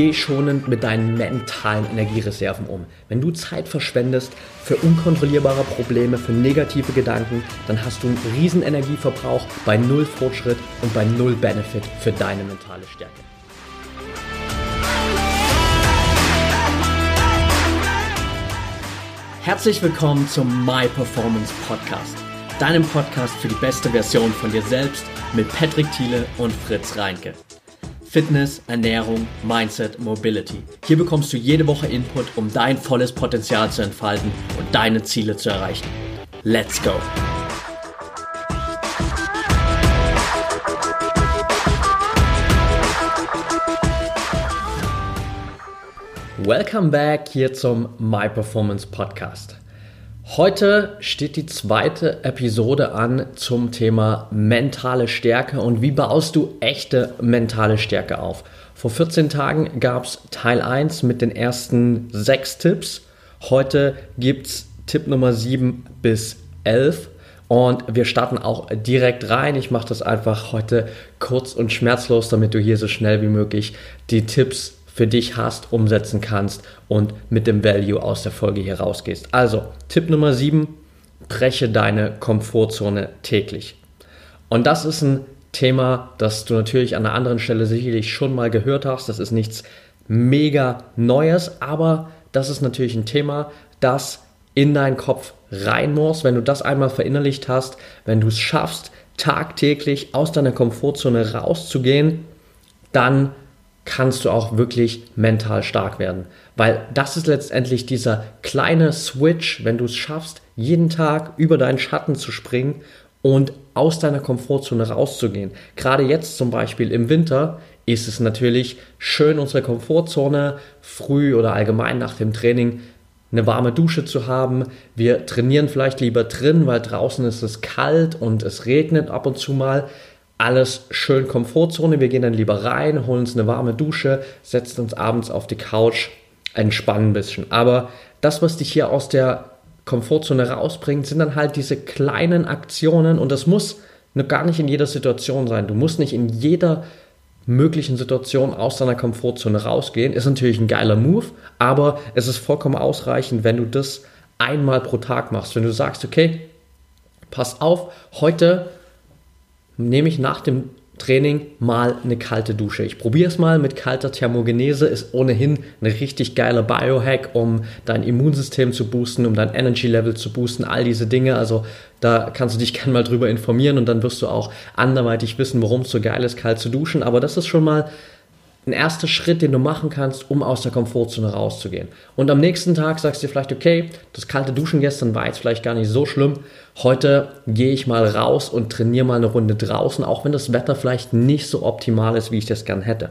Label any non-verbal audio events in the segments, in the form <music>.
Geh schonend mit deinen mentalen Energiereserven um. Wenn du Zeit verschwendest für unkontrollierbare Probleme, für negative Gedanken, dann hast du einen riesen Energieverbrauch bei null Fortschritt und bei null Benefit für deine mentale Stärke. Herzlich willkommen zum My Performance Podcast, deinem Podcast für die beste Version von dir selbst mit Patrick Thiele und Fritz Reinke. Fitness, Ernährung, Mindset, Mobility. Hier bekommst du jede Woche Input, um dein volles Potenzial zu entfalten und deine Ziele zu erreichen. Let's go! Welcome back hier zum My Performance Podcast. Heute steht die zweite Episode an zum Thema mentale Stärke und wie baust du echte mentale Stärke auf. Vor 14 Tagen gab es Teil 1 mit den ersten sechs Tipps. Heute gibt es Tipp Nummer 7 bis 11 und wir starten auch direkt rein. Ich mache das einfach heute kurz und schmerzlos, damit du hier so schnell wie möglich die Tipps für dich hast, umsetzen kannst und mit dem Value aus der Folge hier rausgehst. Also, Tipp Nummer 7, breche deine Komfortzone täglich. Und das ist ein Thema, das du natürlich an einer anderen Stelle sicherlich schon mal gehört hast. Das ist nichts mega Neues, aber das ist natürlich ein Thema, das in deinen Kopf rein muss. Wenn du das einmal verinnerlicht hast, wenn du es schaffst, tagtäglich aus deiner Komfortzone rauszugehen, dann kannst du auch wirklich mental stark werden. Weil das ist letztendlich dieser kleine Switch, wenn du es schaffst, jeden Tag über deinen Schatten zu springen und aus deiner Komfortzone rauszugehen. Gerade jetzt zum Beispiel im Winter ist es natürlich schön, unsere Komfortzone früh oder allgemein nach dem Training eine warme Dusche zu haben. Wir trainieren vielleicht lieber drin, weil draußen ist es kalt und es regnet ab und zu mal alles schön Komfortzone. Wir gehen dann lieber rein, holen uns eine warme Dusche, setzen uns abends auf die Couch, entspannen ein bisschen. Aber das, was dich hier aus der Komfortzone rausbringt, sind dann halt diese kleinen Aktionen und das muss gar nicht in jeder Situation sein. Du musst nicht in jeder möglichen Situation aus deiner Komfortzone rausgehen. Ist natürlich ein geiler Move, aber es ist vollkommen ausreichend, wenn du das einmal pro Tag machst. Wenn du sagst, okay, pass auf, heute nehme ich nach dem Training mal eine kalte Dusche. Ich probiere es mal mit kalter Thermogenese, ist ohnehin ein richtig geiler Biohack, um dein Immunsystem zu boosten, um dein Energy Level zu boosten, all diese Dinge. Also da kannst du dich <laughs> gerne mal drüber informieren und dann wirst du auch anderweitig wissen, warum es so geil ist, kalt zu duschen. Aber das ist schon mal ein erster Schritt, den du machen kannst, um aus der Komfortzone rauszugehen. Und am nächsten Tag sagst du dir vielleicht, okay, das kalte Duschen gestern war jetzt vielleicht gar nicht so schlimm. Heute gehe ich mal raus und trainiere mal eine Runde draußen, auch wenn das Wetter vielleicht nicht so optimal ist, wie ich das gern hätte.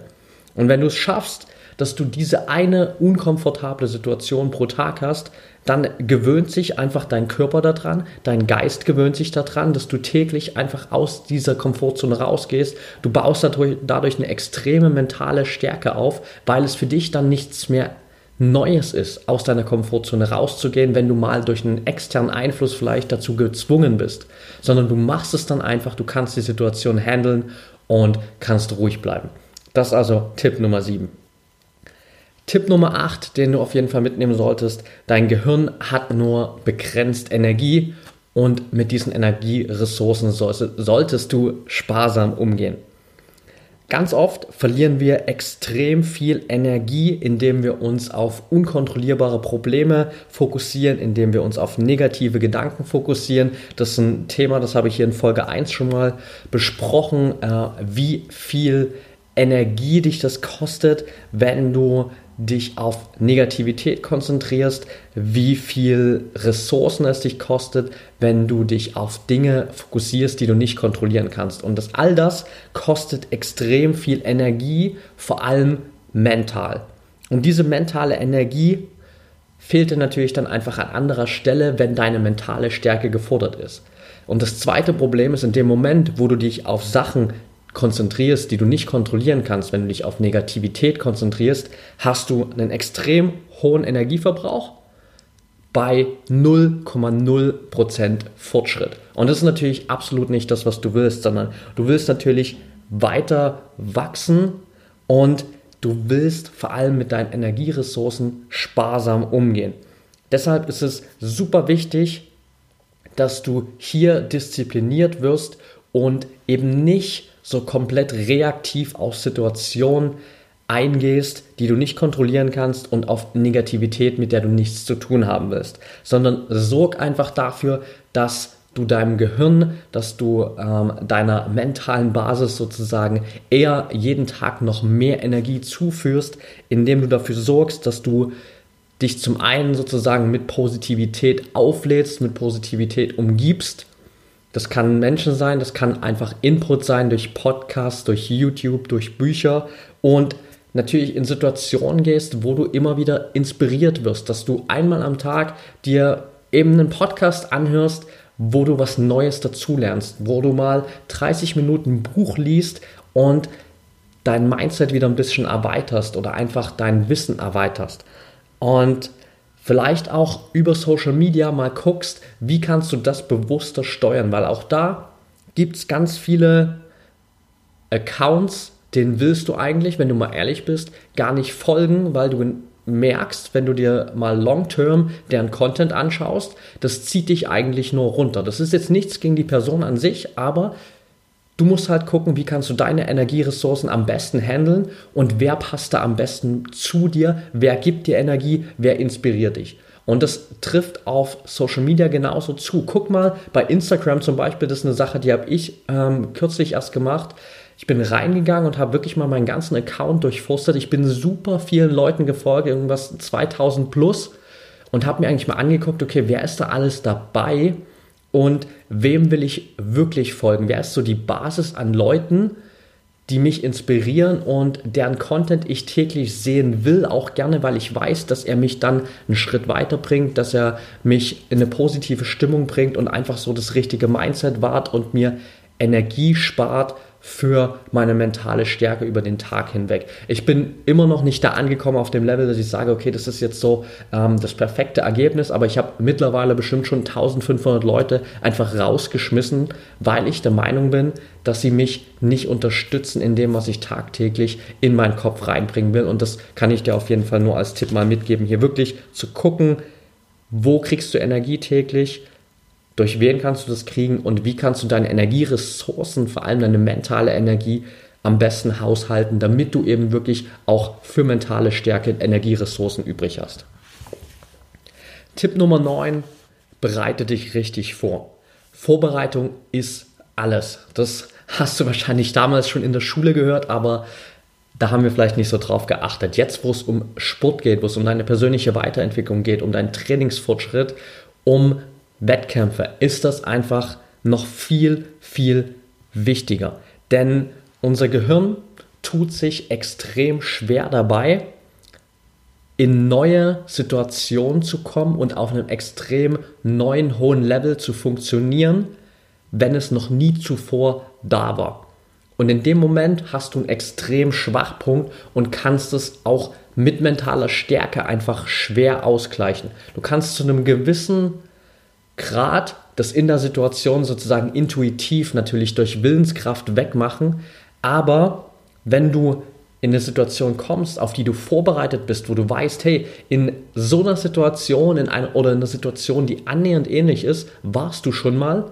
Und wenn du es schaffst, dass du diese eine unkomfortable Situation pro Tag hast, dann gewöhnt sich einfach dein Körper daran, dein Geist gewöhnt sich daran, dass du täglich einfach aus dieser Komfortzone rausgehst. Du baust dadurch, dadurch eine extreme mentale Stärke auf, weil es für dich dann nichts mehr Neues ist, aus deiner Komfortzone rauszugehen, wenn du mal durch einen externen Einfluss vielleicht dazu gezwungen bist, sondern du machst es dann einfach, du kannst die Situation handeln und kannst ruhig bleiben. Das ist also Tipp Nummer 7. Tipp Nummer 8, den du auf jeden Fall mitnehmen solltest, dein Gehirn hat nur begrenzt Energie und mit diesen Energieressourcen solltest du sparsam umgehen. Ganz oft verlieren wir extrem viel Energie, indem wir uns auf unkontrollierbare Probleme fokussieren, indem wir uns auf negative Gedanken fokussieren. Das ist ein Thema, das habe ich hier in Folge 1 schon mal besprochen, äh, wie viel Energie dich das kostet, wenn du dich auf Negativität konzentrierst, wie viel Ressourcen es dich kostet, wenn du dich auf Dinge fokussierst, die du nicht kontrollieren kannst. Und das all das kostet extrem viel Energie, vor allem mental. Und diese mentale Energie fehlt dir natürlich dann einfach an anderer Stelle, wenn deine mentale Stärke gefordert ist. Und das zweite Problem ist in dem Moment, wo du dich auf Sachen konzentrierst, die du nicht kontrollieren kannst, wenn du dich auf Negativität konzentrierst, hast du einen extrem hohen Energieverbrauch bei 0,0% Fortschritt. Und das ist natürlich absolut nicht das, was du willst, sondern du willst natürlich weiter wachsen und du willst vor allem mit deinen Energieressourcen sparsam umgehen. Deshalb ist es super wichtig, dass du hier diszipliniert wirst und eben nicht so komplett reaktiv auf Situationen eingehst, die du nicht kontrollieren kannst und auf Negativität, mit der du nichts zu tun haben willst, sondern sorg einfach dafür, dass du deinem Gehirn, dass du ähm, deiner mentalen Basis sozusagen eher jeden Tag noch mehr Energie zuführst, indem du dafür sorgst, dass du dich zum einen sozusagen mit Positivität auflädst, mit Positivität umgibst. Das kann Menschen sein, das kann einfach Input sein durch Podcasts, durch YouTube, durch Bücher und natürlich in Situationen gehst, wo du immer wieder inspiriert wirst, dass du einmal am Tag dir eben einen Podcast anhörst, wo du was Neues dazulernst, wo du mal 30 Minuten Buch liest und dein Mindset wieder ein bisschen erweiterst oder einfach dein Wissen erweiterst. Und vielleicht auch über Social Media mal guckst, wie kannst du das bewusster steuern, weil auch da gibt es ganz viele Accounts, denen willst du eigentlich, wenn du mal ehrlich bist, gar nicht folgen, weil du merkst, wenn du dir mal long-term deren Content anschaust, das zieht dich eigentlich nur runter. Das ist jetzt nichts gegen die Person an sich, aber du musst halt gucken, wie kannst du deine Energieressourcen am besten handeln und wer passt da am besten zu dir, wer gibt dir Energie, wer inspiriert dich. Und das trifft auf Social Media genauso zu. Guck mal, bei Instagram zum Beispiel, das ist eine Sache, die habe ich ähm, kürzlich erst gemacht. Ich bin reingegangen und habe wirklich mal meinen ganzen Account durchforstet. Ich bin super vielen Leuten gefolgt, irgendwas 2000 plus und habe mir eigentlich mal angeguckt, okay, wer ist da alles dabei und wem will ich wirklich folgen? Wer ist so die Basis an Leuten, die mich inspirieren und deren Content ich täglich sehen will, auch gerne, weil ich weiß, dass er mich dann einen Schritt weiter bringt, dass er mich in eine positive Stimmung bringt und einfach so das richtige Mindset wahrt und mir Energie spart für meine mentale Stärke über den Tag hinweg. Ich bin immer noch nicht da angekommen auf dem Level, dass ich sage, okay, das ist jetzt so ähm, das perfekte Ergebnis, aber ich habe mittlerweile bestimmt schon 1500 Leute einfach rausgeschmissen, weil ich der Meinung bin, dass sie mich nicht unterstützen in dem, was ich tagtäglich in meinen Kopf reinbringen will. Und das kann ich dir auf jeden Fall nur als Tipp mal mitgeben, hier wirklich zu gucken, wo kriegst du Energie täglich, durch wen kannst du das kriegen und wie kannst du deine Energieressourcen, vor allem deine mentale Energie, am besten haushalten, damit du eben wirklich auch für mentale Stärke Energieressourcen übrig hast. Tipp Nummer 9, bereite dich richtig vor. Vorbereitung ist alles. Das hast du wahrscheinlich damals schon in der Schule gehört, aber da haben wir vielleicht nicht so drauf geachtet. Jetzt, wo es um Sport geht, wo es um deine persönliche Weiterentwicklung geht, um deinen Trainingsfortschritt, um Wettkämpfe ist das einfach noch viel, viel wichtiger. Denn unser Gehirn tut sich extrem schwer dabei, in neue Situationen zu kommen und auf einem extrem neuen, hohen Level zu funktionieren, wenn es noch nie zuvor da war. Und in dem Moment hast du einen extrem Schwachpunkt und kannst es auch mit mentaler Stärke einfach schwer ausgleichen. Du kannst zu einem gewissen Grad das in der Situation sozusagen intuitiv natürlich durch Willenskraft wegmachen. Aber wenn du in eine Situation kommst, auf die du vorbereitet bist, wo du weißt, hey, in so einer Situation in einer, oder in einer Situation, die annähernd ähnlich ist, warst du schon mal,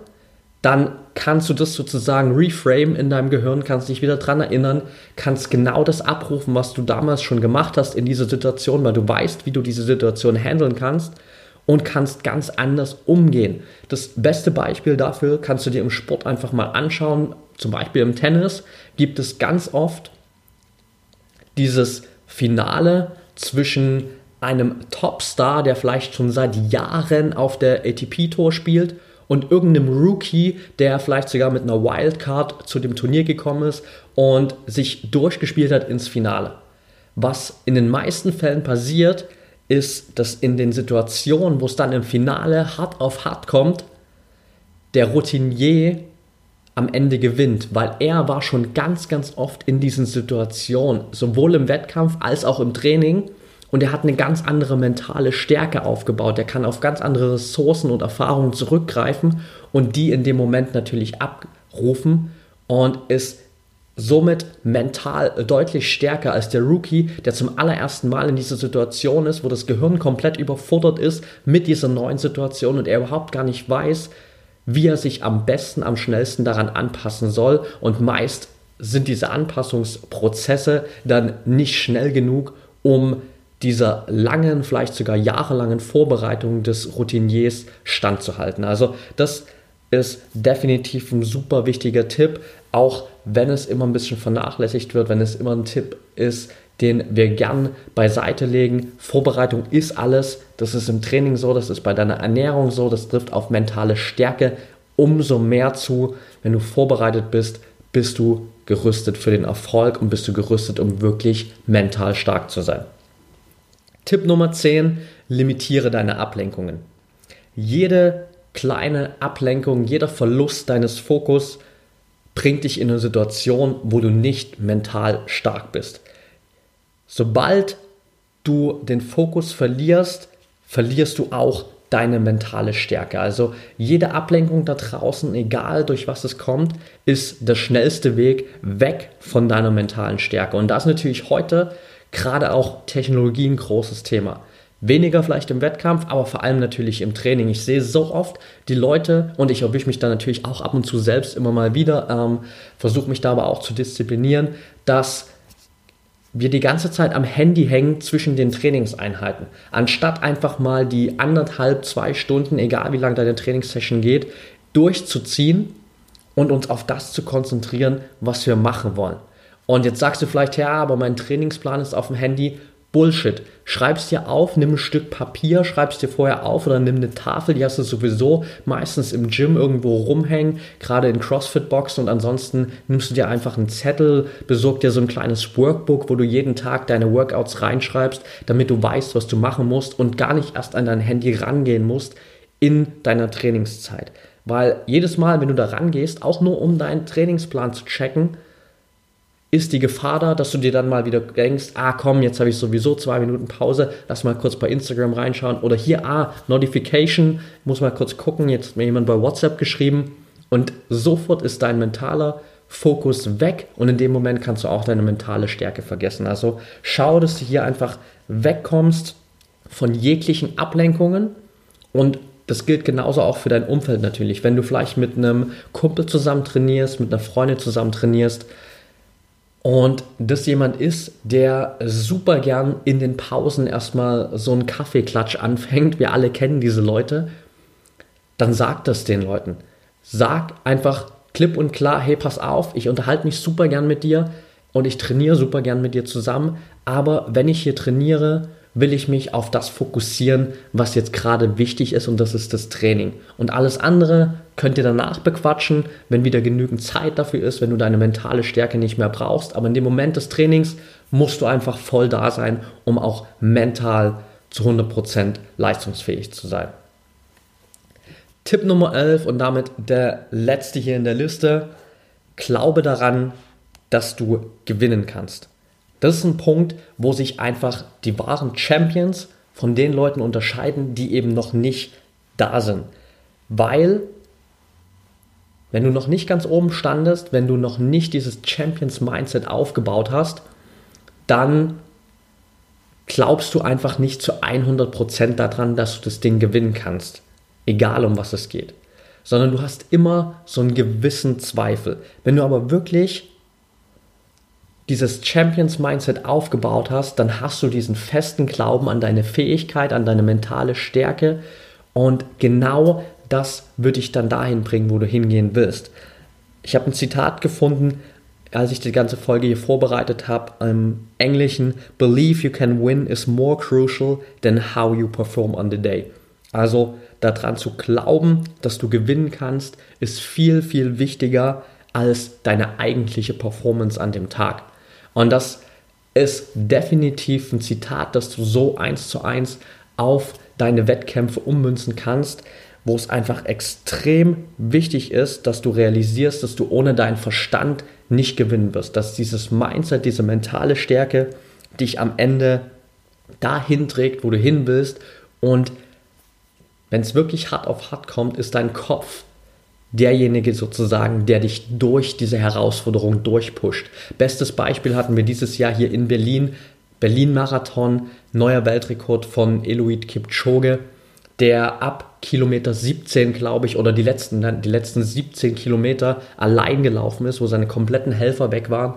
dann kannst du das sozusagen reframe in deinem Gehirn, kannst dich wieder daran erinnern, kannst genau das abrufen, was du damals schon gemacht hast in dieser Situation, weil du weißt, wie du diese Situation handeln kannst und kannst ganz anders umgehen. Das beste Beispiel dafür kannst du dir im Sport einfach mal anschauen. Zum Beispiel im Tennis gibt es ganz oft dieses Finale zwischen einem Topstar, der vielleicht schon seit Jahren auf der ATP-Tour spielt, und irgendeinem Rookie, der vielleicht sogar mit einer Wildcard zu dem Turnier gekommen ist und sich durchgespielt hat ins Finale. Was in den meisten Fällen passiert, ist, dass in den Situationen, wo es dann im Finale hart auf hart kommt, der Routinier am Ende gewinnt, weil er war schon ganz, ganz oft in diesen Situationen, sowohl im Wettkampf als auch im Training. Und er hat eine ganz andere mentale Stärke aufgebaut. Er kann auf ganz andere Ressourcen und Erfahrungen zurückgreifen und die in dem Moment natürlich abrufen und ist somit mental deutlich stärker als der Rookie, der zum allerersten Mal in dieser Situation ist, wo das Gehirn komplett überfordert ist mit dieser neuen Situation und er überhaupt gar nicht weiß, wie er sich am besten, am schnellsten daran anpassen soll. Und meist sind diese Anpassungsprozesse dann nicht schnell genug, um dieser langen, vielleicht sogar jahrelangen Vorbereitung des Routiniers standzuhalten. Also das ist definitiv ein super wichtiger Tipp, auch wenn es immer ein bisschen vernachlässigt wird, wenn es immer ein Tipp ist, den wir gern beiseite legen. Vorbereitung ist alles. Das ist im Training so, das ist bei deiner Ernährung so, das trifft auf mentale Stärke umso mehr zu. Wenn du vorbereitet bist, bist du gerüstet für den Erfolg und bist du gerüstet, um wirklich mental stark zu sein. Tipp Nummer 10, limitiere deine Ablenkungen. Jede kleine Ablenkung, jeder Verlust deines Fokus bringt dich in eine Situation, wo du nicht mental stark bist. Sobald du den Fokus verlierst, verlierst du auch deine mentale Stärke. Also jede Ablenkung da draußen, egal durch was es kommt, ist der schnellste Weg weg von deiner mentalen Stärke. Und da ist natürlich heute gerade auch Technologie ein großes Thema. Weniger vielleicht im Wettkampf, aber vor allem natürlich im Training. Ich sehe so oft die Leute und ich erwische mich da natürlich auch ab und zu selbst immer mal wieder, ähm, versuche mich da aber auch zu disziplinieren, dass wir die ganze Zeit am Handy hängen zwischen den Trainingseinheiten. Anstatt einfach mal die anderthalb, zwei Stunden, egal wie lange deine Trainingssession geht, durchzuziehen und uns auf das zu konzentrieren, was wir machen wollen. Und jetzt sagst du vielleicht, ja, aber mein Trainingsplan ist auf dem Handy. Bullshit. Schreib's dir auf, nimm ein Stück Papier, schreib's dir vorher auf oder nimm eine Tafel, die hast du sowieso meistens im Gym irgendwo rumhängen, gerade in CrossFit-Boxen und ansonsten nimmst du dir einfach einen Zettel, besorg dir so ein kleines Workbook, wo du jeden Tag deine Workouts reinschreibst, damit du weißt, was du machen musst und gar nicht erst an dein Handy rangehen musst in deiner Trainingszeit. Weil jedes Mal, wenn du da rangehst, auch nur um deinen Trainingsplan zu checken, ist die Gefahr da, dass du dir dann mal wieder denkst, ah komm, jetzt habe ich sowieso zwei Minuten Pause, lass mal kurz bei Instagram reinschauen oder hier, ah, Notification, muss mal kurz gucken, jetzt hat mir jemand bei WhatsApp geschrieben und sofort ist dein mentaler Fokus weg und in dem Moment kannst du auch deine mentale Stärke vergessen. Also schau, dass du hier einfach wegkommst von jeglichen Ablenkungen und das gilt genauso auch für dein Umfeld natürlich. Wenn du vielleicht mit einem Kumpel zusammen trainierst, mit einer Freundin zusammen trainierst, und das jemand ist, der super gern in den Pausen erstmal so einen Kaffeeklatsch anfängt, wir alle kennen diese Leute, dann sag das den Leuten. Sag einfach klipp und klar, hey, pass auf, ich unterhalte mich super gern mit dir und ich trainiere super gern mit dir zusammen, aber wenn ich hier trainiere, will ich mich auf das fokussieren, was jetzt gerade wichtig ist und das ist das Training. Und alles andere könnt ihr danach bequatschen, wenn wieder genügend Zeit dafür ist, wenn du deine mentale Stärke nicht mehr brauchst. Aber in dem Moment des Trainings musst du einfach voll da sein, um auch mental zu 100% leistungsfähig zu sein. Tipp Nummer 11 und damit der letzte hier in der Liste. Glaube daran, dass du gewinnen kannst. Das ist ein Punkt, wo sich einfach die wahren Champions von den Leuten unterscheiden, die eben noch nicht da sind. Weil, wenn du noch nicht ganz oben standest, wenn du noch nicht dieses Champions-Mindset aufgebaut hast, dann glaubst du einfach nicht zu 100% daran, dass du das Ding gewinnen kannst. Egal um was es geht. Sondern du hast immer so einen gewissen Zweifel. Wenn du aber wirklich dieses Champions Mindset aufgebaut hast, dann hast du diesen festen Glauben an deine Fähigkeit, an deine mentale Stärke und genau das wird dich dann dahin bringen, wo du hingehen willst. Ich habe ein Zitat gefunden, als ich die ganze Folge hier vorbereitet habe, im Englischen, Believe you can win is more crucial than how you perform on the day. Also daran zu glauben, dass du gewinnen kannst, ist viel, viel wichtiger als deine eigentliche Performance an dem Tag. Und das ist definitiv ein Zitat, das du so eins zu eins auf deine Wettkämpfe ummünzen kannst, wo es einfach extrem wichtig ist, dass du realisierst, dass du ohne deinen Verstand nicht gewinnen wirst, dass dieses Mindset, diese mentale Stärke dich am Ende dahin trägt, wo du hin willst. Und wenn es wirklich hart auf hart kommt, ist dein Kopf derjenige sozusagen, der dich durch diese Herausforderung durchpusht. Bestes Beispiel hatten wir dieses Jahr hier in Berlin. Berlin-Marathon, neuer Weltrekord von Eloid Kipchoge, der ab Kilometer 17, glaube ich, oder die letzten, die letzten 17 Kilometer allein gelaufen ist, wo seine kompletten Helfer weg waren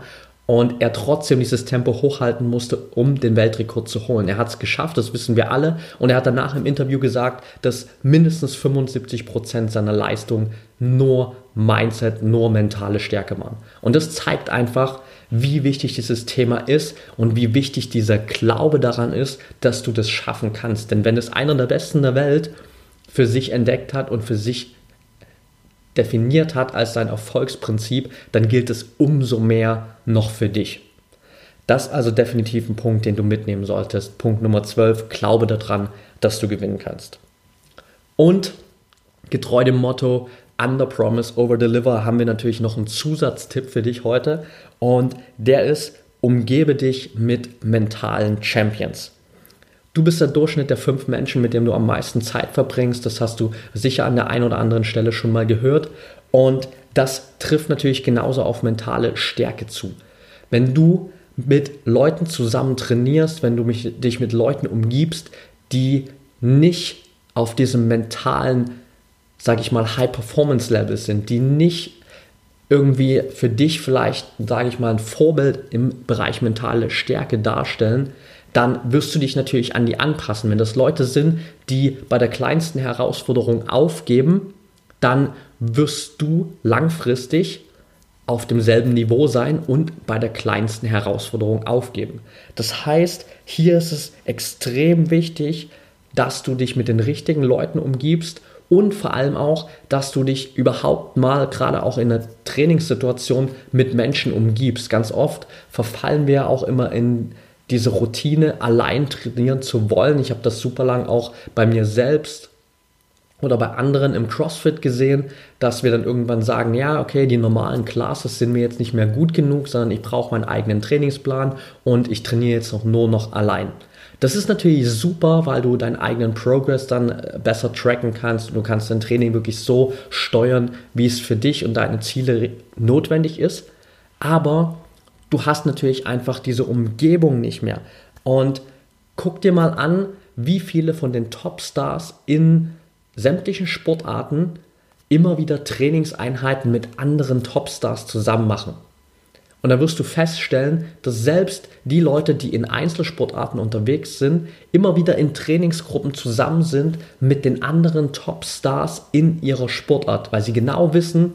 und er trotzdem dieses Tempo hochhalten musste, um den Weltrekord zu holen. Er hat es geschafft, das wissen wir alle. Und er hat danach im Interview gesagt, dass mindestens 75 Prozent seiner Leistung nur Mindset, nur mentale Stärke waren. Und das zeigt einfach, wie wichtig dieses Thema ist und wie wichtig dieser Glaube daran ist, dass du das schaffen kannst. Denn wenn es einer der Besten der Welt für sich entdeckt hat und für sich definiert hat als sein Erfolgsprinzip, dann gilt es umso mehr noch für dich. Das ist also definitiv ein Punkt, den du mitnehmen solltest. Punkt Nummer 12, glaube daran, dass du gewinnen kannst. Und getreu dem Motto Under Promise, Over Deliver haben wir natürlich noch einen Zusatztipp für dich heute und der ist, umgebe dich mit mentalen Champions. Du bist der Durchschnitt der fünf Menschen, mit denen du am meisten Zeit verbringst. Das hast du sicher an der einen oder anderen Stelle schon mal gehört. Und das trifft natürlich genauso auf mentale Stärke zu. Wenn du mit Leuten zusammen trainierst, wenn du mich, dich mit Leuten umgibst, die nicht auf diesem mentalen, sage ich mal, High-Performance-Level sind, die nicht irgendwie für dich vielleicht, sage ich mal, ein Vorbild im Bereich mentale Stärke darstellen, dann wirst du dich natürlich an die anpassen. Wenn das Leute sind, die bei der kleinsten Herausforderung aufgeben, dann wirst du langfristig auf demselben Niveau sein und bei der kleinsten Herausforderung aufgeben. Das heißt, hier ist es extrem wichtig, dass du dich mit den richtigen Leuten umgibst und vor allem auch, dass du dich überhaupt mal, gerade auch in der Trainingssituation, mit Menschen umgibst. Ganz oft verfallen wir auch immer in diese Routine allein trainieren zu wollen. Ich habe das super lang auch bei mir selbst oder bei anderen im CrossFit gesehen, dass wir dann irgendwann sagen, ja, okay, die normalen Classes sind mir jetzt nicht mehr gut genug, sondern ich brauche meinen eigenen Trainingsplan und ich trainiere jetzt noch nur noch allein. Das ist natürlich super, weil du deinen eigenen Progress dann äh, besser tracken kannst und du kannst dein Training wirklich so steuern, wie es für dich und deine Ziele notwendig ist. Aber du hast natürlich einfach diese Umgebung nicht mehr. Und guck dir mal an, wie viele von den Topstars in sämtlichen Sportarten immer wieder Trainingseinheiten mit anderen Topstars zusammen machen. Und da wirst du feststellen, dass selbst die Leute, die in Einzelsportarten unterwegs sind, immer wieder in Trainingsgruppen zusammen sind mit den anderen Topstars in ihrer Sportart, weil sie genau wissen,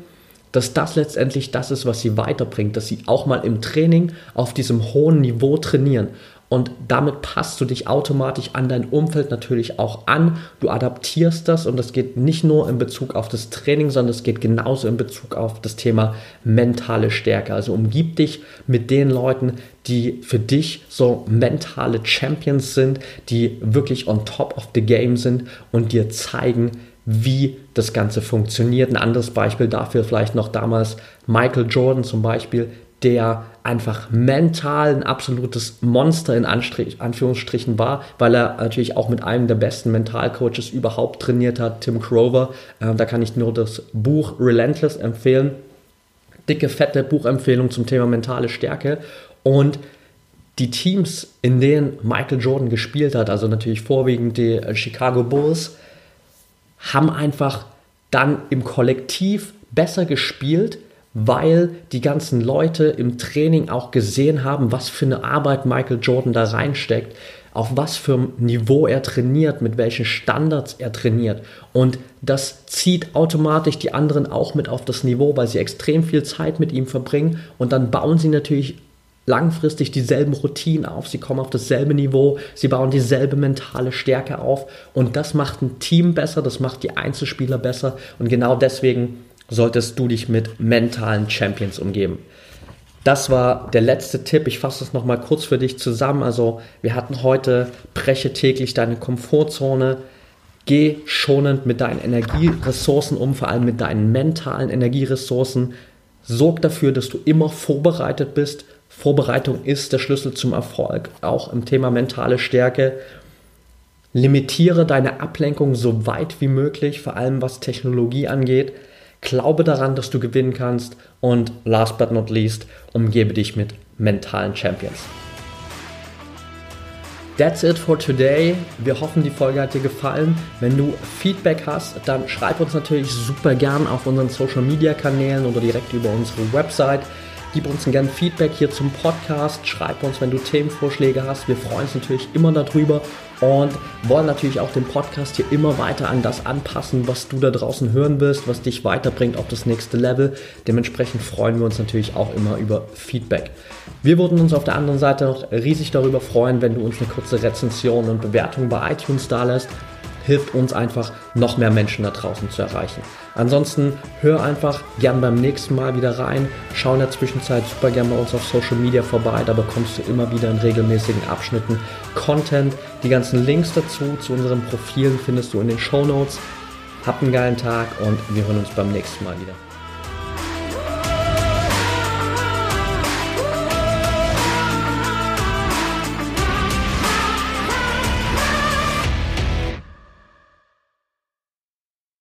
dass das letztendlich das ist, was sie weiterbringt, dass sie auch mal im Training auf diesem hohen Niveau trainieren. Und damit passt du dich automatisch an dein Umfeld natürlich auch an. Du adaptierst das und das geht nicht nur in Bezug auf das Training, sondern es geht genauso in Bezug auf das Thema mentale Stärke. Also umgib dich mit den Leuten, die für dich so mentale Champions sind, die wirklich on top of the game sind und dir zeigen, wie das Ganze funktioniert. Ein anderes Beispiel dafür vielleicht noch damals Michael Jordan zum Beispiel, der einfach mental ein absolutes Monster in Anstrich, Anführungsstrichen war, weil er natürlich auch mit einem der besten Mentalcoaches überhaupt trainiert hat, Tim Crover. Äh, da kann ich nur das Buch Relentless empfehlen. Dicke, fette Buchempfehlung zum Thema mentale Stärke. Und die Teams, in denen Michael Jordan gespielt hat, also natürlich vorwiegend die Chicago Bulls, haben einfach dann im Kollektiv besser gespielt, weil die ganzen Leute im Training auch gesehen haben, was für eine Arbeit Michael Jordan da reinsteckt, auf was für ein Niveau er trainiert, mit welchen Standards er trainiert. Und das zieht automatisch die anderen auch mit auf das Niveau, weil sie extrem viel Zeit mit ihm verbringen und dann bauen sie natürlich langfristig dieselben Routinen auf, sie kommen auf dasselbe Niveau, sie bauen dieselbe mentale Stärke auf und das macht ein Team besser, das macht die Einzelspieler besser und genau deswegen solltest du dich mit mentalen Champions umgeben. Das war der letzte Tipp. Ich fasse es nochmal kurz für dich zusammen. Also wir hatten heute, breche täglich deine Komfortzone, geh schonend mit deinen Energieressourcen um, vor allem mit deinen mentalen Energieressourcen. Sorg dafür, dass du immer vorbereitet bist Vorbereitung ist der Schlüssel zum Erfolg, auch im Thema mentale Stärke. Limitiere deine Ablenkung so weit wie möglich, vor allem was Technologie angeht. Glaube daran, dass du gewinnen kannst und last but not least, umgebe dich mit mentalen Champions. That's it for today. Wir hoffen, die Folge hat dir gefallen. Wenn du Feedback hast, dann schreib uns natürlich super gern auf unseren Social Media Kanälen oder direkt über unsere Website. Gib uns gerne Feedback hier zum Podcast. Schreib uns, wenn du Themenvorschläge hast. Wir freuen uns natürlich immer darüber und wollen natürlich auch den Podcast hier immer weiter an das anpassen, was du da draußen hören wirst, was dich weiterbringt auf das nächste Level. Dementsprechend freuen wir uns natürlich auch immer über Feedback. Wir würden uns auf der anderen Seite noch riesig darüber freuen, wenn du uns eine kurze Rezension und Bewertung bei iTunes da lässt hilft uns einfach, noch mehr Menschen da draußen zu erreichen. Ansonsten hör einfach gern beim nächsten Mal wieder rein. Schau in der Zwischenzeit super gern bei uns auf Social Media vorbei. Da bekommst du immer wieder in regelmäßigen Abschnitten Content. Die ganzen Links dazu, zu unseren Profilen findest du in den Show Notes. Habt einen geilen Tag und wir hören uns beim nächsten Mal wieder.